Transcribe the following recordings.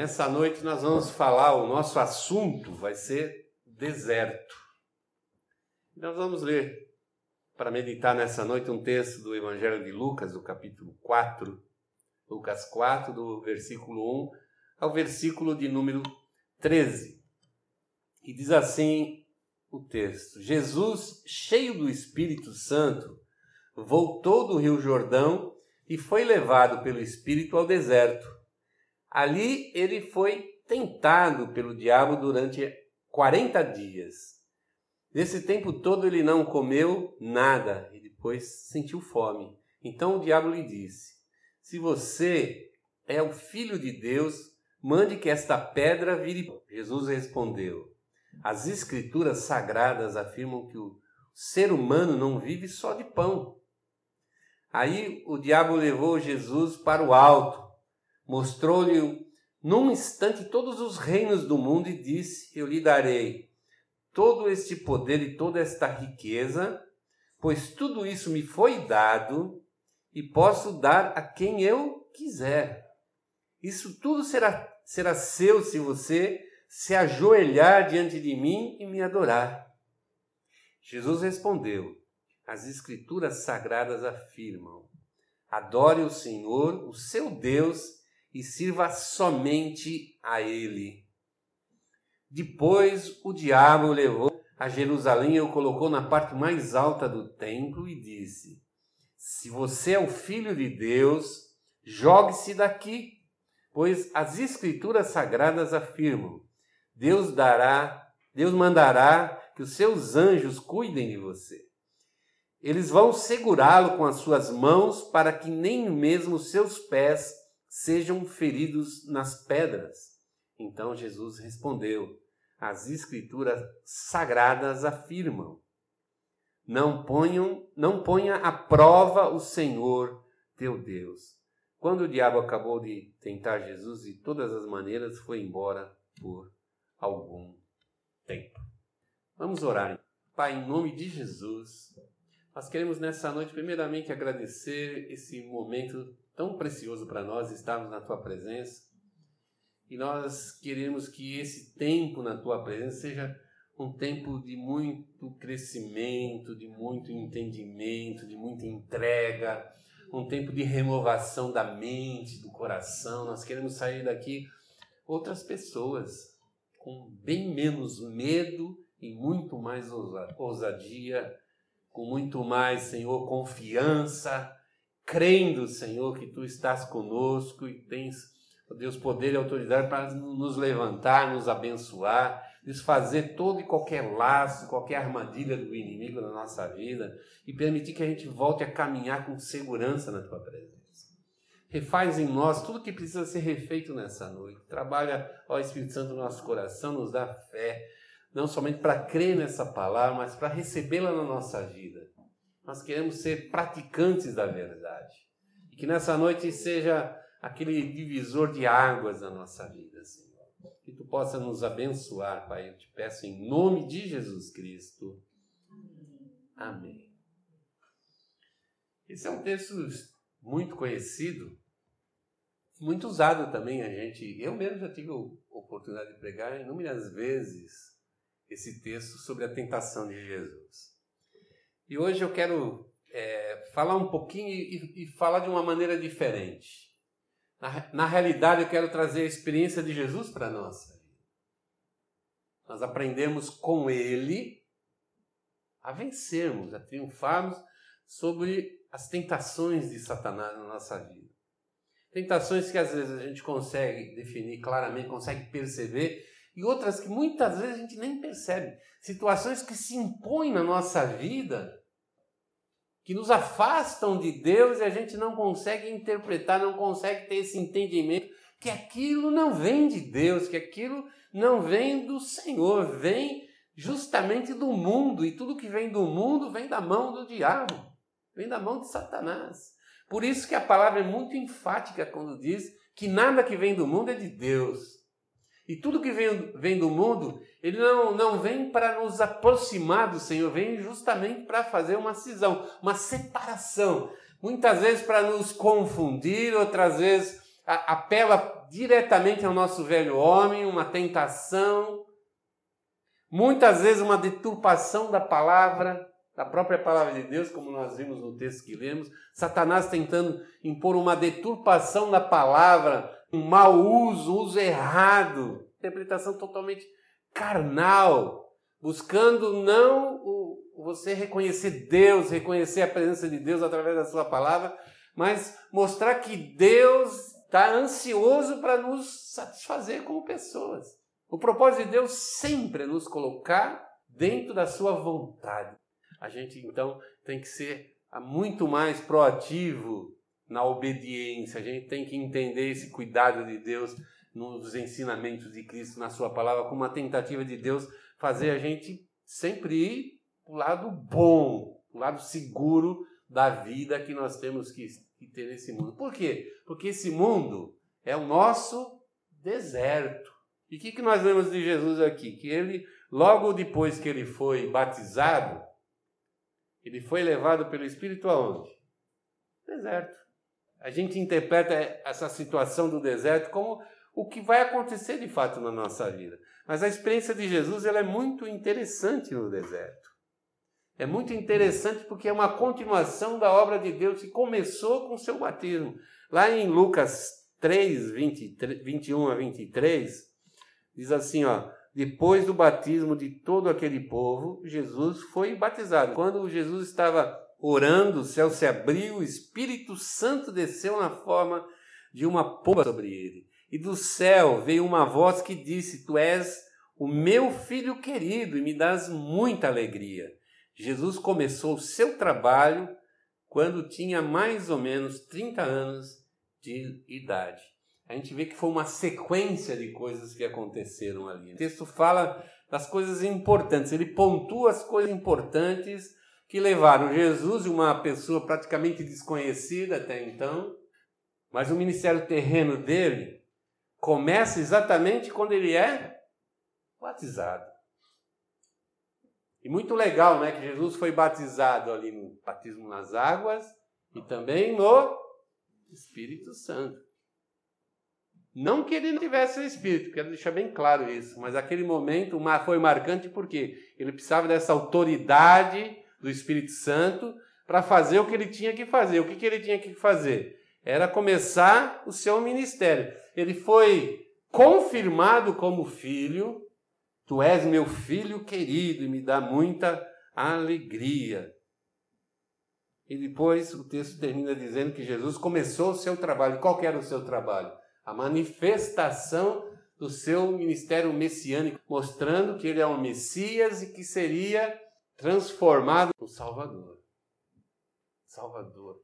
Nessa noite nós vamos falar, o nosso assunto vai ser deserto. Nós vamos ler, para meditar nessa noite, um texto do Evangelho de Lucas, do capítulo 4, Lucas 4, do versículo 1 ao versículo de número 13. E diz assim o texto: Jesus, cheio do Espírito Santo, voltou do Rio Jordão e foi levado pelo Espírito ao deserto Ali ele foi tentado pelo diabo durante 40 dias. Nesse tempo todo ele não comeu nada e depois sentiu fome. Então o diabo lhe disse: Se você é o filho de Deus, mande que esta pedra vire. Jesus respondeu: As escrituras sagradas afirmam que o ser humano não vive só de pão. Aí o diabo levou Jesus para o alto mostrou-lhe num instante todos os reinos do mundo e disse: Eu lhe darei todo este poder e toda esta riqueza, pois tudo isso me foi dado e posso dar a quem eu quiser. Isso tudo será, será seu se você se ajoelhar diante de mim e me adorar. Jesus respondeu: As Escrituras sagradas afirmam: Adore o Senhor, o seu Deus, e sirva somente a Ele. Depois o diabo o levou a Jerusalém e o colocou na parte mais alta do templo e disse: Se você é o filho de Deus, jogue-se daqui, pois as escrituras sagradas afirmam: Deus dará, Deus mandará que os seus anjos cuidem de você. Eles vão segurá-lo com as suas mãos para que nem mesmo seus pés sejam feridos nas pedras. Então Jesus respondeu: As escrituras sagradas afirmam: Não ponham, não ponha à prova o Senhor teu Deus. Quando o diabo acabou de tentar Jesus de todas as maneiras, foi embora por algum tempo. Vamos orar. Pai, em nome de Jesus, nós queremos nessa noite, primeiramente, agradecer esse momento tão precioso para nós estarmos na tua presença. E nós queremos que esse tempo na tua presença seja um tempo de muito crescimento, de muito entendimento, de muita entrega, um tempo de renovação da mente, do coração. Nós queremos sair daqui outras pessoas com bem menos medo e muito mais ousadia, com muito mais, Senhor, confiança crendo, Senhor, que tu estás conosco e tens, Deus, poder e autoridade para nos levantar, nos abençoar, desfazer todo e qualquer laço, qualquer armadilha do inimigo na nossa vida e permitir que a gente volte a caminhar com segurança na tua presença. Refaz em nós tudo que precisa ser refeito nessa noite. Trabalha, ó Espírito Santo, no nosso coração, nos dá fé, não somente para crer nessa palavra, mas para recebê-la na nossa vida. Nós queremos ser praticantes da verdade. E que nessa noite seja aquele divisor de águas na nossa vida, Senhor. Que tu possa nos abençoar, Pai. Eu te peço em nome de Jesus Cristo. Amém. Esse é um texto muito conhecido, muito usado também a gente. Eu mesmo já tive a oportunidade de pregar inúmeras vezes esse texto sobre a tentação de Jesus. E hoje eu quero é, falar um pouquinho e, e, falar de uma maneira diferente. Na, na realidade, eu quero trazer a experiência de Jesus para vida. Nós aprendemos com Ele a vencermos, a triunfarmos sobre as tentações de Satanás na nossa vida. Tentações que às vezes a gente consegue definir claramente, consegue perceber, e outras que muitas vezes a gente nem percebe. Situações que se impõem na nossa vida que nos afastam de Deus e a gente não consegue interpretar, não consegue ter esse entendimento que aquilo não vem de Deus, que aquilo não vem do Senhor, vem justamente do mundo e tudo que vem do mundo vem da mão do diabo, vem da mão de Satanás. Por isso que a palavra é muito enfática quando diz que nada que vem do mundo é de Deus. E tudo que vem, vem do mundo, ele não, não vem para nos aproximar do Senhor, vem justamente para fazer uma cisão, uma separação. Muitas vezes para nos confundir, outras vezes apela diretamente ao nosso velho homem, uma tentação, muitas vezes uma deturpação da palavra, da própria palavra de Deus, como nós vimos no texto que lemos, Satanás tentando impor uma deturpação da palavra, um mau uso, uso errado, interpretação totalmente carnal, buscando não o, você reconhecer Deus, reconhecer a presença de Deus através da sua palavra, mas mostrar que Deus está ansioso para nos satisfazer como pessoas. O propósito de Deus sempre é nos colocar dentro da sua vontade. A gente então tem que ser muito mais proativo na obediência. A gente tem que entender esse cuidado de Deus nos ensinamentos de Cristo na sua palavra como uma tentativa de Deus fazer a gente sempre ir para o lado bom, o lado seguro da vida que nós temos que, ter nesse mundo. Por quê? Porque esse mundo é o nosso deserto. E o que, que nós vemos de Jesus aqui? Que ele, logo depois que ele foi batizado, ele foi levado pelo Espírito aonde? Deserto. A gente interpreta essa situação do deserto como o que vai acontecer de fato na nossa vida. Mas a experiência de Jesus ela é muito interessante no deserto. É muito interessante porque é uma continuação da obra de Deus que começou com o seu batismo. Lá em Lucas 3, 20, 21 a 23, diz assim, ó, depois do batismo de todo aquele povo, Jesus foi batizado. Quando Jesus estava orando, o céu se abriu, o Espírito Santo desceu na forma de uma pomba sobre ele. E do céu veio uma voz que disse: Tu és o meu filho querido e me dás muita alegria. Jesus começou o seu trabalho quando tinha mais ou menos 30 anos de idade. A gente vê que foi uma sequência de coisas que aconteceram ali. O texto fala das coisas importantes, ele pontua as coisas importantes que levaram Jesus, uma pessoa praticamente desconhecida até então, mas o ministério terreno dele começa exatamente quando ele é batizado. E muito legal, né, que Jesus foi batizado ali no batismo nas águas e também no Espírito Santo. Não que ele não tivesse o Espírito, quero deixar bem claro isso, mas aquele momento foi marcante porque ele precisava dessa autoridade do Espírito Santo para fazer o que ele tinha que fazer. O que, que ele tinha que fazer? Era começar o seu ministério. Ele foi confirmado como filho Tu és meu filho querido e me dá muita alegria. E depois o texto termina dizendo que Jesus começou o seu trabalho. Qual era o seu trabalho? A manifestação do seu ministério messiânico, mostrando que ele é um Messias e que seria transformado no Salvador. Salvador.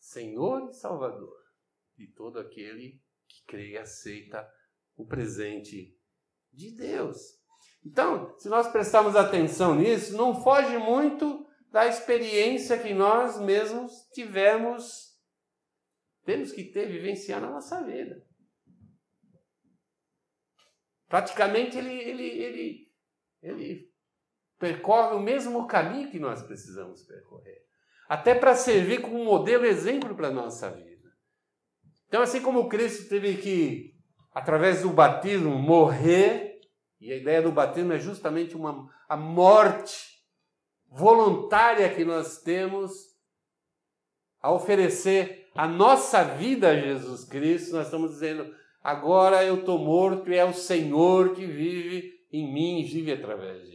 Senhor e Salvador de todo aquele que crê e aceita o presente de Deus. Então, se nós prestarmos atenção nisso, não foge muito da experiência que nós mesmos tivemos, temos que ter, vivenciar na nossa vida. Praticamente ele, ele, ele, ele percorre o mesmo caminho que nós precisamos percorrer. Até para servir como modelo, exemplo para a nossa vida. Então, assim como Cristo teve que através do batismo, morrer. E a ideia do batismo é justamente uma, a morte voluntária que nós temos a oferecer a nossa vida a Jesus Cristo. Nós estamos dizendo, agora eu estou morto e é o Senhor que vive em mim e vive através de.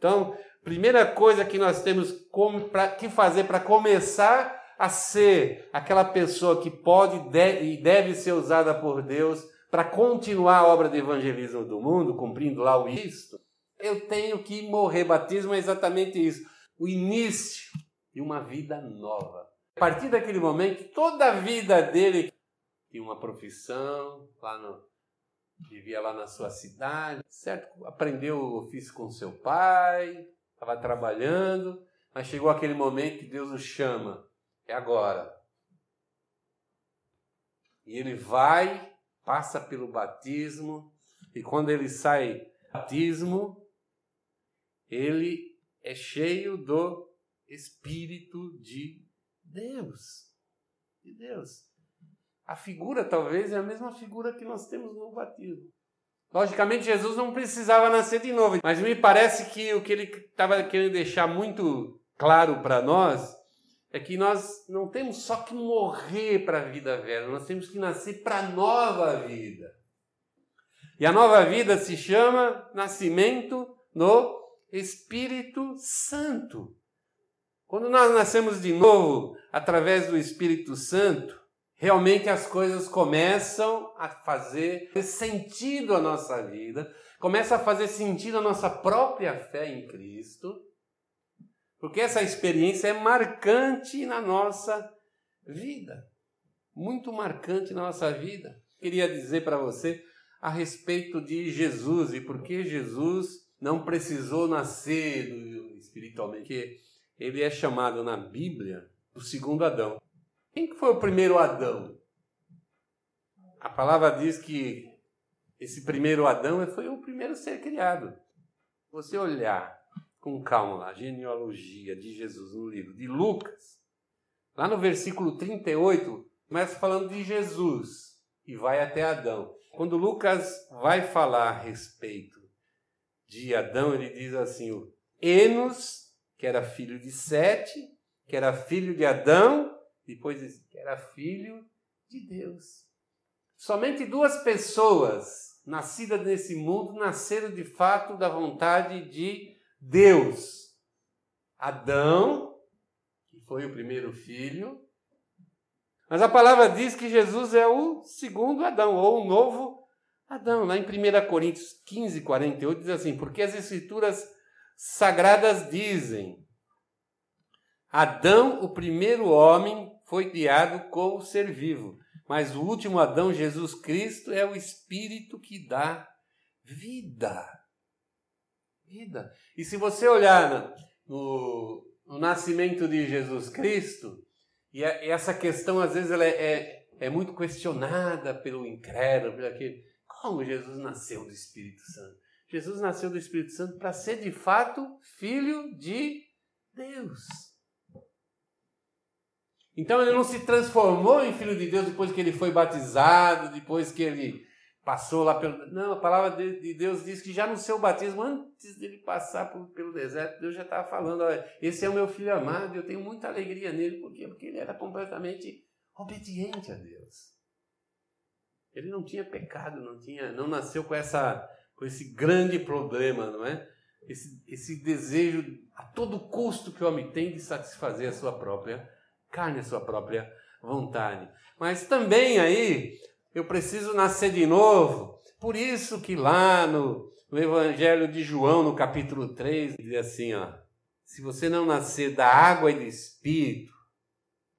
Então, primeira coisa que nós temos como, pra, que fazer para começar a ser aquela pessoa que pode e deve ser usada por Deus para continuar a obra de evangelismo do mundo, cumprindo lá o isto, eu tenho que morrer. Batismo é exatamente isso. O início de uma vida nova. A partir daquele momento, toda a vida dele tinha uma profissão, lá no, vivia lá na sua cidade, certo? Aprendeu o ofício com seu pai, estava trabalhando, mas chegou aquele momento que Deus o chama. É agora. E ele vai passa pelo batismo, e quando ele sai do batismo, ele é cheio do Espírito de Deus. De Deus. A figura, talvez, é a mesma figura que nós temos no batismo. Logicamente, Jesus não precisava nascer de novo, mas me parece que o que ele estava querendo deixar muito claro para nós é que nós não temos só que morrer para a vida velha, nós temos que nascer para a nova vida. E a nova vida se chama nascimento no Espírito Santo. Quando nós nascemos de novo através do Espírito Santo, realmente as coisas começam a fazer sentido à nossa vida, começa a fazer sentido a nossa própria fé em Cristo, porque essa experiência é marcante na nossa vida, muito marcante na nossa vida. Queria dizer para você a respeito de Jesus e por que Jesus não precisou nascer espiritualmente, porque ele é chamado na Bíblia o segundo Adão. Quem que foi o primeiro Adão? A palavra diz que esse primeiro Adão foi o primeiro ser criado. Você olhar com calma lá, a genealogia de Jesus no livro de Lucas, lá no versículo 38, começa falando de Jesus e vai até Adão. Quando Lucas vai falar a respeito de Adão, ele diz assim: Enos, que era filho de Sete, que era filho de Adão, depois que era filho de Deus. Somente duas pessoas nascidas nesse mundo nasceram de fato da vontade de Deus. Adão, que foi o primeiro filho, mas a palavra diz que Jesus é o segundo Adão, ou o novo Adão. Lá em 1 Coríntios 15, 48, diz assim: Porque as Escrituras sagradas dizem: Adão, o primeiro homem, foi criado como ser vivo, mas o último Adão, Jesus Cristo, é o Espírito que dá vida. Vida. E se você olhar no, no nascimento de Jesus Cristo, e, essa questão, às vezes, ela é, é, é muito questionada pelo incrédulo, pelo aquele. Como Jesus nasceu do Espírito Santo? Jesus nasceu do Espírito Santo para ser, de fato, filho de Deus. Então ele não se transformou em filho de Deus depois que ele foi batizado, depois que ele passou lá pelo. Não, a palavra de Deus diz que já no seu batismo, antes dele passar pelo deserto, Deus já estava falando: olha, esse é o meu filho amado, eu tenho muita alegria nele. Por quê? Porque ele era completamente obediente a Deus. Ele não tinha pecado, não tinha, não nasceu com essa, com esse grande problema, não é? Esse, esse desejo a todo custo que o homem tem de satisfazer a sua própria carne, a sua própria vontade. Mas também aí eu preciso nascer de novo. Por isso que lá no, no Evangelho de João, no capítulo 3, diz assim, ó, se você não nascer da água e do Espírito,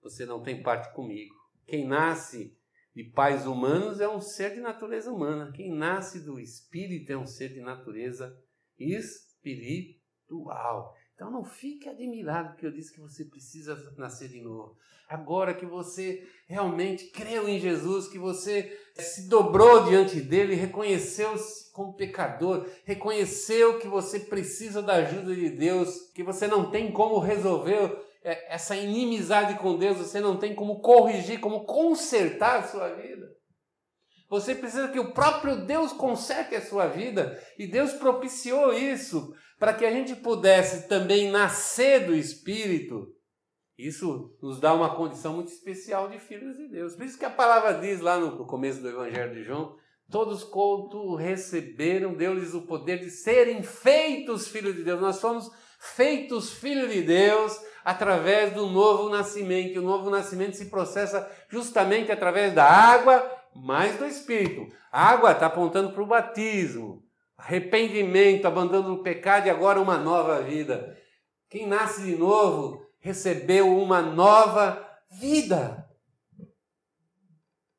você não tem parte comigo. Quem nasce de pais humanos é um ser de natureza humana. Quem nasce do Espírito é um ser de natureza espiritual. Então não fique admirado porque eu disse que você precisa nascer de novo. Agora que você realmente creu em Jesus, que você se dobrou diante dele, reconheceu-se como pecador, reconheceu que você precisa da ajuda de Deus, que você não tem como resolver é, essa inimizade com Deus, você não tem como corrigir, como consertar a sua vida. Você precisa que o próprio Deus conserte a sua vida e Deus propiciou isso para que a gente pudesse também nascer do Espírito, isso nos dá uma condição muito especial de filhos de Deus. Por isso que a palavra diz lá no começo do Evangelho de João: todos quanto receberam, deu-lhes o poder de serem feitos filhos de Deus. Nós somos feitos filhos de Deus através do novo nascimento. O novo nascimento se processa justamente através da água mais do Espírito. A água está apontando para o batismo arrependimento, abandono do pecado e agora uma nova vida. Quem nasce de novo recebeu uma nova vida.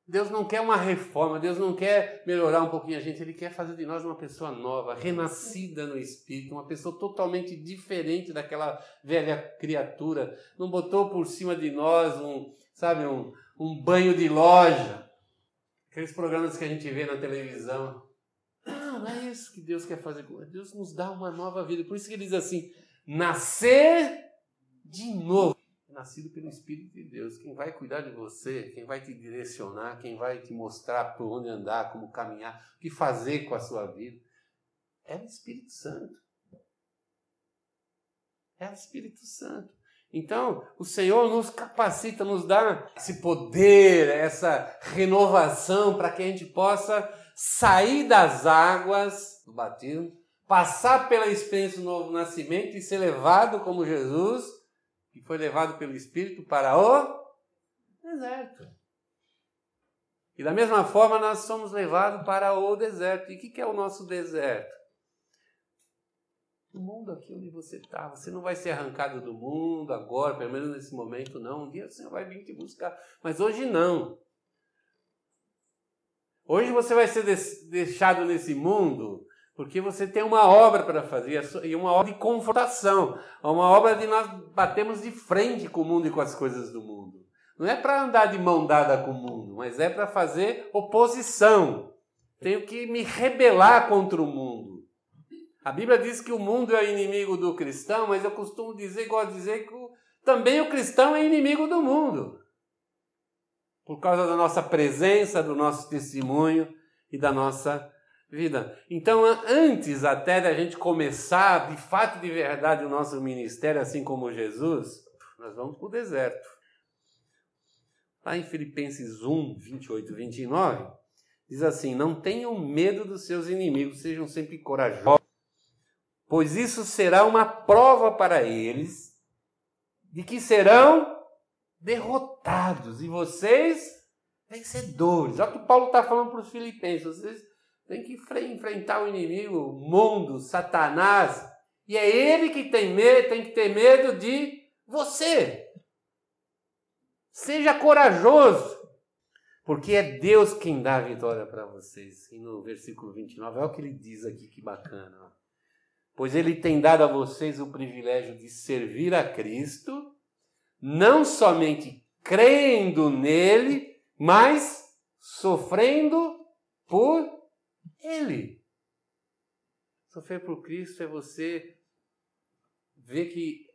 Deus não quer uma reforma, Deus não quer melhorar um pouquinho a gente, Ele quer fazer de nós uma pessoa nova, renascida no Espírito, uma pessoa totalmente diferente daquela velha criatura. Não botou por cima de nós um, sabe, um, um banho de loja. Aqueles programas que a gente vê na televisão. Não, é isso que Deus quer fazer. Deus nos dá uma nova vida. Por isso que ele diz assim: nascer de novo. nascido pelo Espírito de Deus. Quem vai cuidar de você, quem vai te direcionar, quem vai te mostrar por onde andar, como caminhar, o que fazer com a sua vida, é o Espírito Santo. É o Espírito Santo. Então, o Senhor nos capacita, nos dá esse poder, essa renovação para que a gente possa sair das águas do batismo, passar pela experiência do novo nascimento e ser levado como Jesus, que foi levado pelo Espírito para o deserto. E da mesma forma nós somos levados para o deserto. E o que é o nosso deserto? O mundo aqui onde você está. Você não vai ser arrancado do mundo agora, pelo menos nesse momento, não. Um dia Senhor vai vir te buscar. Mas hoje não. Hoje você vai ser deixado nesse mundo porque você tem uma obra para fazer e uma obra de confrontação, uma obra de nós batermos de frente com o mundo e com as coisas do mundo. Não é para andar de mão dada com o mundo, mas é para fazer oposição. Tenho que me rebelar contra o mundo. A Bíblia diz que o mundo é inimigo do cristão, mas eu costumo dizer, gosto de dizer que também o cristão é inimigo do mundo. Por causa da nossa presença, do nosso testemunho e da nossa vida. Então, antes até da gente começar de fato de verdade o nosso ministério, assim como Jesus, nós vamos para o deserto. Lá em Filipenses 1, 28 e 29, diz assim: Não tenham medo dos seus inimigos, sejam sempre corajosos pois isso será uma prova para eles de que serão derrotados e vocês vencedores. Olha o que Paulo está falando para os filipenses. Vocês têm que enfrentar o inimigo, o mundo, Satanás. E é ele que tem medo, tem que ter medo de você. Seja corajoso, porque é Deus quem dá a vitória para vocês. E no versículo 29, olha o que ele diz aqui, que bacana pois ele tem dado a vocês o privilégio de servir a Cristo, não somente crendo nele, mas sofrendo por ele. Sofrer por Cristo é você ver que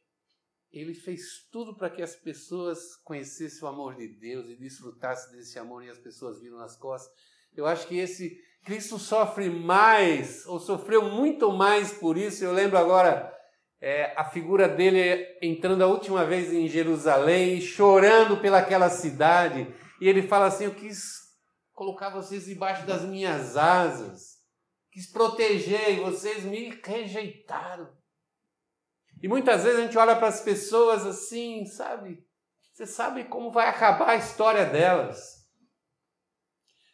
ele fez tudo para que as pessoas conhecessem o amor de Deus e desfrutassem desse amor e as pessoas viram nas costas. Eu acho que esse Cristo sofre mais, ou sofreu muito mais por isso. Eu lembro agora é, a figura dele entrando a última vez em Jerusalém, chorando pelaquela cidade. E ele fala assim: Eu quis colocar vocês debaixo das minhas asas, quis proteger e vocês me rejeitaram. E muitas vezes a gente olha para as pessoas assim, sabe? Você sabe como vai acabar a história delas.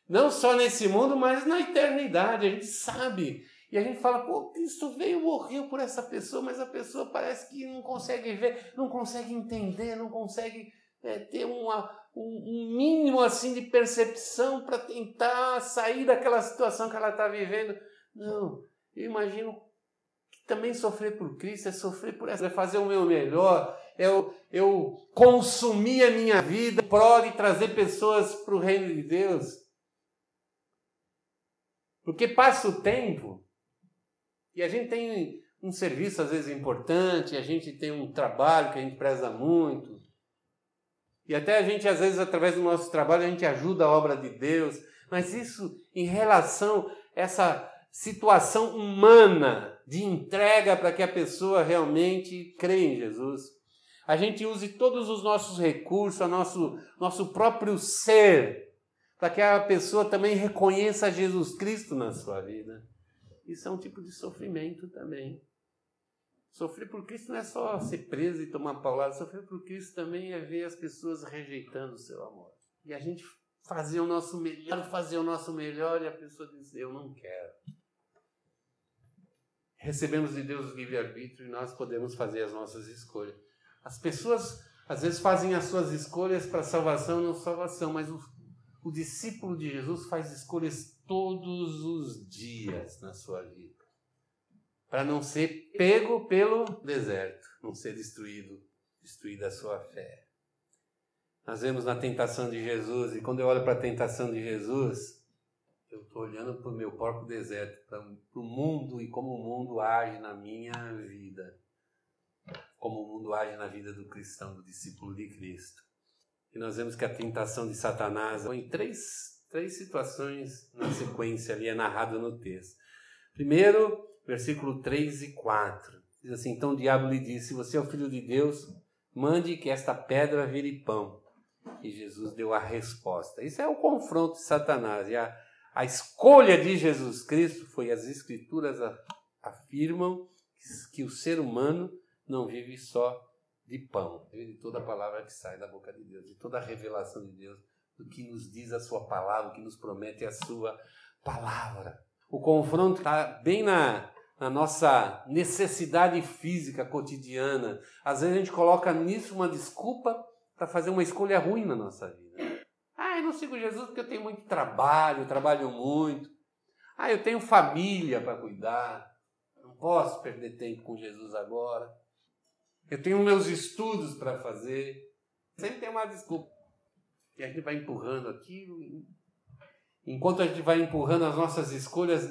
Não só nesse mundo, mas na eternidade. A gente sabe. E a gente fala, pô, Cristo veio, morreu por essa pessoa, mas a pessoa parece que não consegue ver, não consegue entender, não consegue é, ter uma, um, um mínimo assim de percepção para tentar sair daquela situação que ela está vivendo. Não, eu imagino que também sofrer por Cristo é sofrer por essa, é fazer o meu melhor, é eu, eu consumir a minha vida, pró de trazer pessoas para o reino de Deus. Porque passa o tempo e a gente tem um serviço às vezes importante, a gente tem um trabalho que a gente preza muito. E até a gente, às vezes, através do nosso trabalho, a gente ajuda a obra de Deus. Mas isso em relação a essa situação humana de entrega para que a pessoa realmente creia em Jesus. A gente use todos os nossos recursos, nosso, nosso próprio ser para que a pessoa também reconheça Jesus Cristo na sua vida. Isso é um tipo de sofrimento também. Sofrer por Cristo não é só ser preso e tomar paulada, sofrer por Cristo também é ver as pessoas rejeitando o seu amor. E a gente fazer o nosso melhor, fazer o nosso melhor e a pessoa dizer: Eu não quero. Recebemos de Deus o livre-arbítrio e nós podemos fazer as nossas escolhas. As pessoas às vezes fazem as suas escolhas para salvação e não salvação, mas o o discípulo de Jesus faz escolhas todos os dias na sua vida para não ser pego pelo deserto, não ser destruído, destruída a sua fé. Nós vemos na tentação de Jesus, e quando eu olho para a tentação de Jesus, eu estou olhando para o meu próprio deserto, para o mundo e como o mundo age na minha vida. como o mundo age na vida do cristão, do discípulo de Cristo. E nós vemos que a tentação de Satanás foi em três, três situações na sequência ali, é narrado no texto. Primeiro, versículo 3 e 4. Diz assim: Então o diabo lhe disse: Se você é o filho de Deus, mande que esta pedra vire pão. E Jesus deu a resposta. Isso é o confronto de Satanás. E a, a escolha de Jesus Cristo foi: as Escrituras afirmam que, que o ser humano não vive só de pão, vive de toda a palavra que sai da boca de Deus, de toda a revelação de Deus, do que nos diz a Sua palavra, o que nos promete a Sua palavra. O confronto está bem na, na nossa necessidade física cotidiana. Às vezes a gente coloca nisso uma desculpa para fazer uma escolha ruim na nossa vida. Ah, eu não sigo Jesus porque eu tenho muito trabalho, trabalho muito. Ah, eu tenho família para cuidar. Não posso perder tempo com Jesus agora. Eu tenho meus estudos para fazer. Sempre tem uma desculpa. E a gente vai empurrando aquilo. Enquanto a gente vai empurrando as nossas escolhas,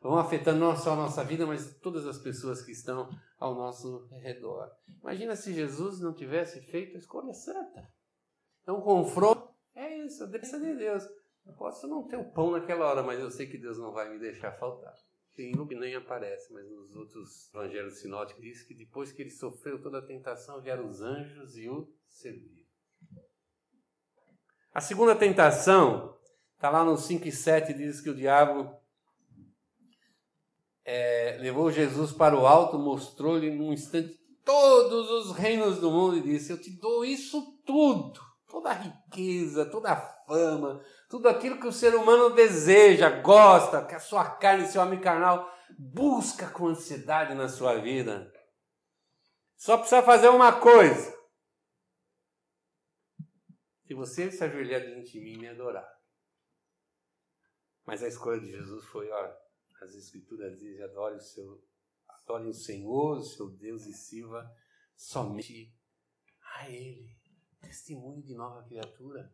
vão afetando não só a nossa vida, mas todas as pessoas que estão ao nosso redor. Imagina se Jesus não tivesse feito a escolha certa. Então, confronto é isso, a de Deus. Eu posso não ter o pão naquela hora, mas eu sei que Deus não vai me deixar faltar. Em Luke nem aparece, mas nos outros evangelhos sinóticos diz que depois que ele sofreu toda a tentação, vieram os anjos e o serviram. A segunda tentação, está lá no 5 e 7, diz que o diabo é, levou Jesus para o alto, mostrou-lhe num instante todos os reinos do mundo e disse: Eu te dou isso tudo, toda a riqueza, toda a fama, tudo aquilo que o ser humano deseja, gosta, que a sua carne, seu homem carnal busca com ansiedade na sua vida. Só precisa fazer uma coisa. Se você se ajoelhar diante de mim e me adorar. Mas a escolha de Jesus foi, olha, as escrituras dizem, adore o seu, adore o Senhor, o seu Deus e sirva somente a Ele. Testemunho de nova criatura.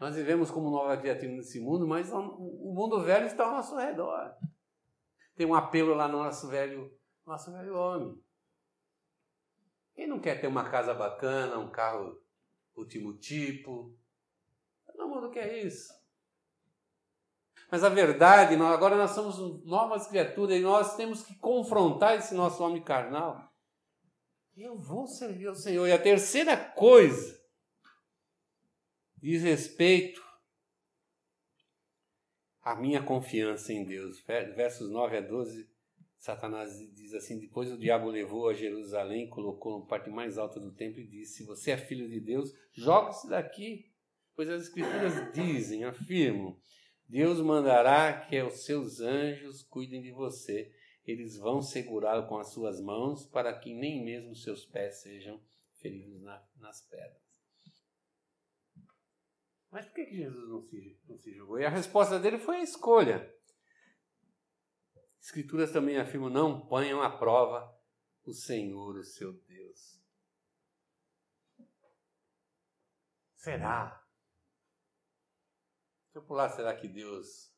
Nós vivemos como nova criatura nesse mundo, mas o mundo velho está ao nosso redor. Tem um apelo lá no nosso velho, nosso velho homem. Quem não quer ter uma casa bacana, um carro último tipo? Todo mundo quer isso. Mas a verdade, agora nós somos novas criaturas e nós temos que confrontar esse nosso homem carnal. Eu vou servir ao Senhor. E a terceira coisa diz respeito à minha confiança em Deus. Versos 9 a 12, Satanás diz assim: Depois o diabo levou a Jerusalém, colocou na parte mais alta do templo e disse: Se você é filho de Deus, jogue-se daqui. Pois as Escrituras dizem, afirmam Deus mandará que os seus anjos cuidem de você. Eles vão segurá-lo com as suas mãos para que nem mesmo seus pés sejam feridos na, nas pedras. Mas por que, que Jesus não se, não se julgou? E a resposta dele foi a escolha. Escrituras também afirmam: não ponham à prova o Senhor, o seu Deus. Será? eu pular, será que Deus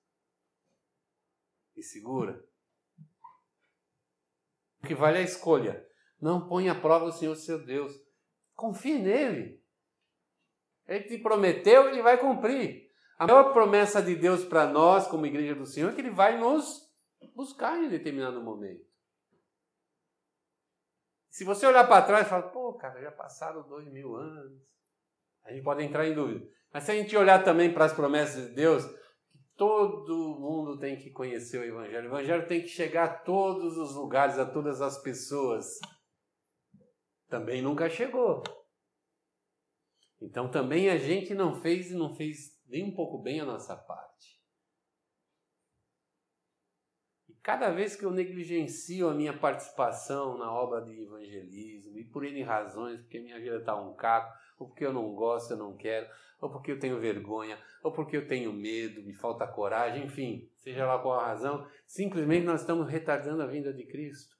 me segura? O que vale é a escolha. Não ponha à prova o Senhor seu Deus. Confie nele. Ele te prometeu, ele vai cumprir. A maior promessa de Deus para nós, como igreja do Senhor, é que ele vai nos buscar em determinado momento. Se você olhar para trás e falar, pô, cara, já passaram dois mil anos, a gente pode entrar em dúvida. Mas se a gente olhar também para as promessas de Deus, todo mundo tem que conhecer o Evangelho. O Evangelho tem que chegar a todos os lugares, a todas as pessoas. Também nunca chegou. Então também a gente não fez e não fez nem um pouco bem a nossa parte. E cada vez que eu negligencio a minha participação na obra de evangelismo, e por N razões, porque minha vida está um caco, ou porque eu não gosto, eu não quero, ou porque eu tenho vergonha, ou porque eu tenho medo, me falta coragem, enfim, seja lá qual a razão, simplesmente nós estamos retardando a vinda de Cristo.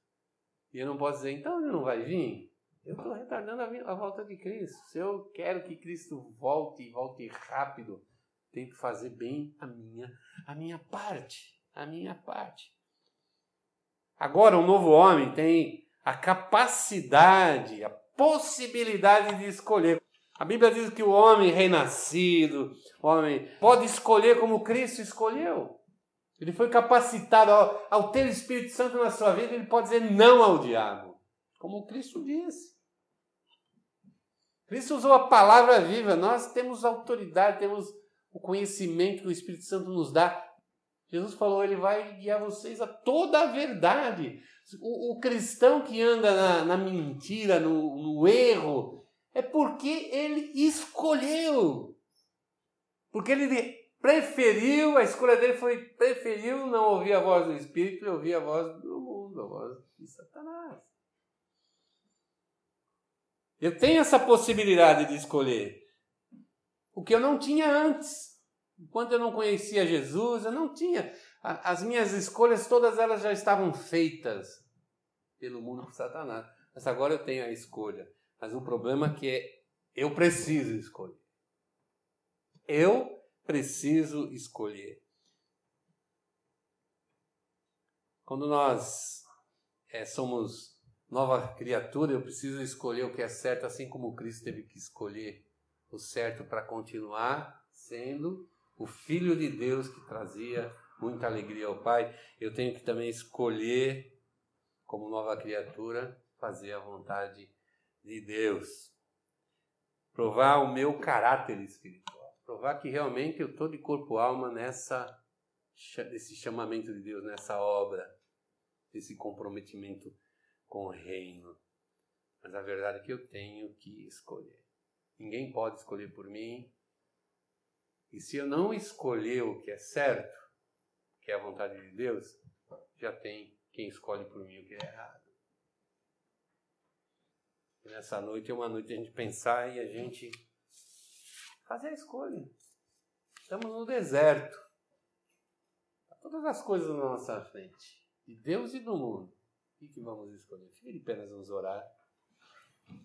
E eu não posso dizer, então ele não vai vir? Eu estou retardando a, volta de Cristo. Se eu quero que Cristo volte e volte rápido, tenho que fazer bem a minha, a minha parte. A minha parte. Agora, o um novo homem tem a capacidade, a possibilidade de escolher. A Bíblia diz que o homem renascido, o homem pode escolher como Cristo escolheu. Ele foi capacitado ao, ao ter o Espírito Santo na sua vida, ele pode dizer não ao diabo, como Cristo disse. Cristo usou a palavra viva, nós temos autoridade, temos o conhecimento que o Espírito Santo nos dá. Jesus falou, ele vai guiar vocês a toda a verdade. O, o cristão que anda na, na mentira, no, no erro, é porque ele escolheu. Porque ele preferiu, a escolha dele foi, preferiu não ouvir a voz do Espírito e ouvir a voz do mundo, a voz de Satanás. Eu tenho essa possibilidade de escolher. O que eu não tinha antes. Enquanto eu não conhecia Jesus, eu não tinha. As minhas escolhas, todas elas já estavam feitas pelo mundo por Satanás. Mas agora eu tenho a escolha. Mas o problema é que eu preciso escolher. Eu preciso escolher. Quando nós é, somos nova criatura, eu preciso escolher o que é certo, assim como Cristo teve que escolher o certo para continuar sendo o Filho de Deus que trazia muita alegria ao Pai. Eu tenho que também escolher, como nova criatura, fazer a vontade de Deus. Provar o meu caráter espiritual provar que realmente eu estou de corpo e alma nessa desse chamamento de Deus, nessa obra, desse comprometimento com o reino. Mas a verdade é que eu tenho que escolher. Ninguém pode escolher por mim. E se eu não escolher o que é certo, que é a vontade de Deus, já tem quem escolhe por mim o que é errado. E nessa noite é uma noite de a gente pensar e a gente fazer a escolha. Estamos no deserto. Todas as coisas na nossa frente, de Deus e do mundo. O que vamos escolher? Fique de pé, vamos orar.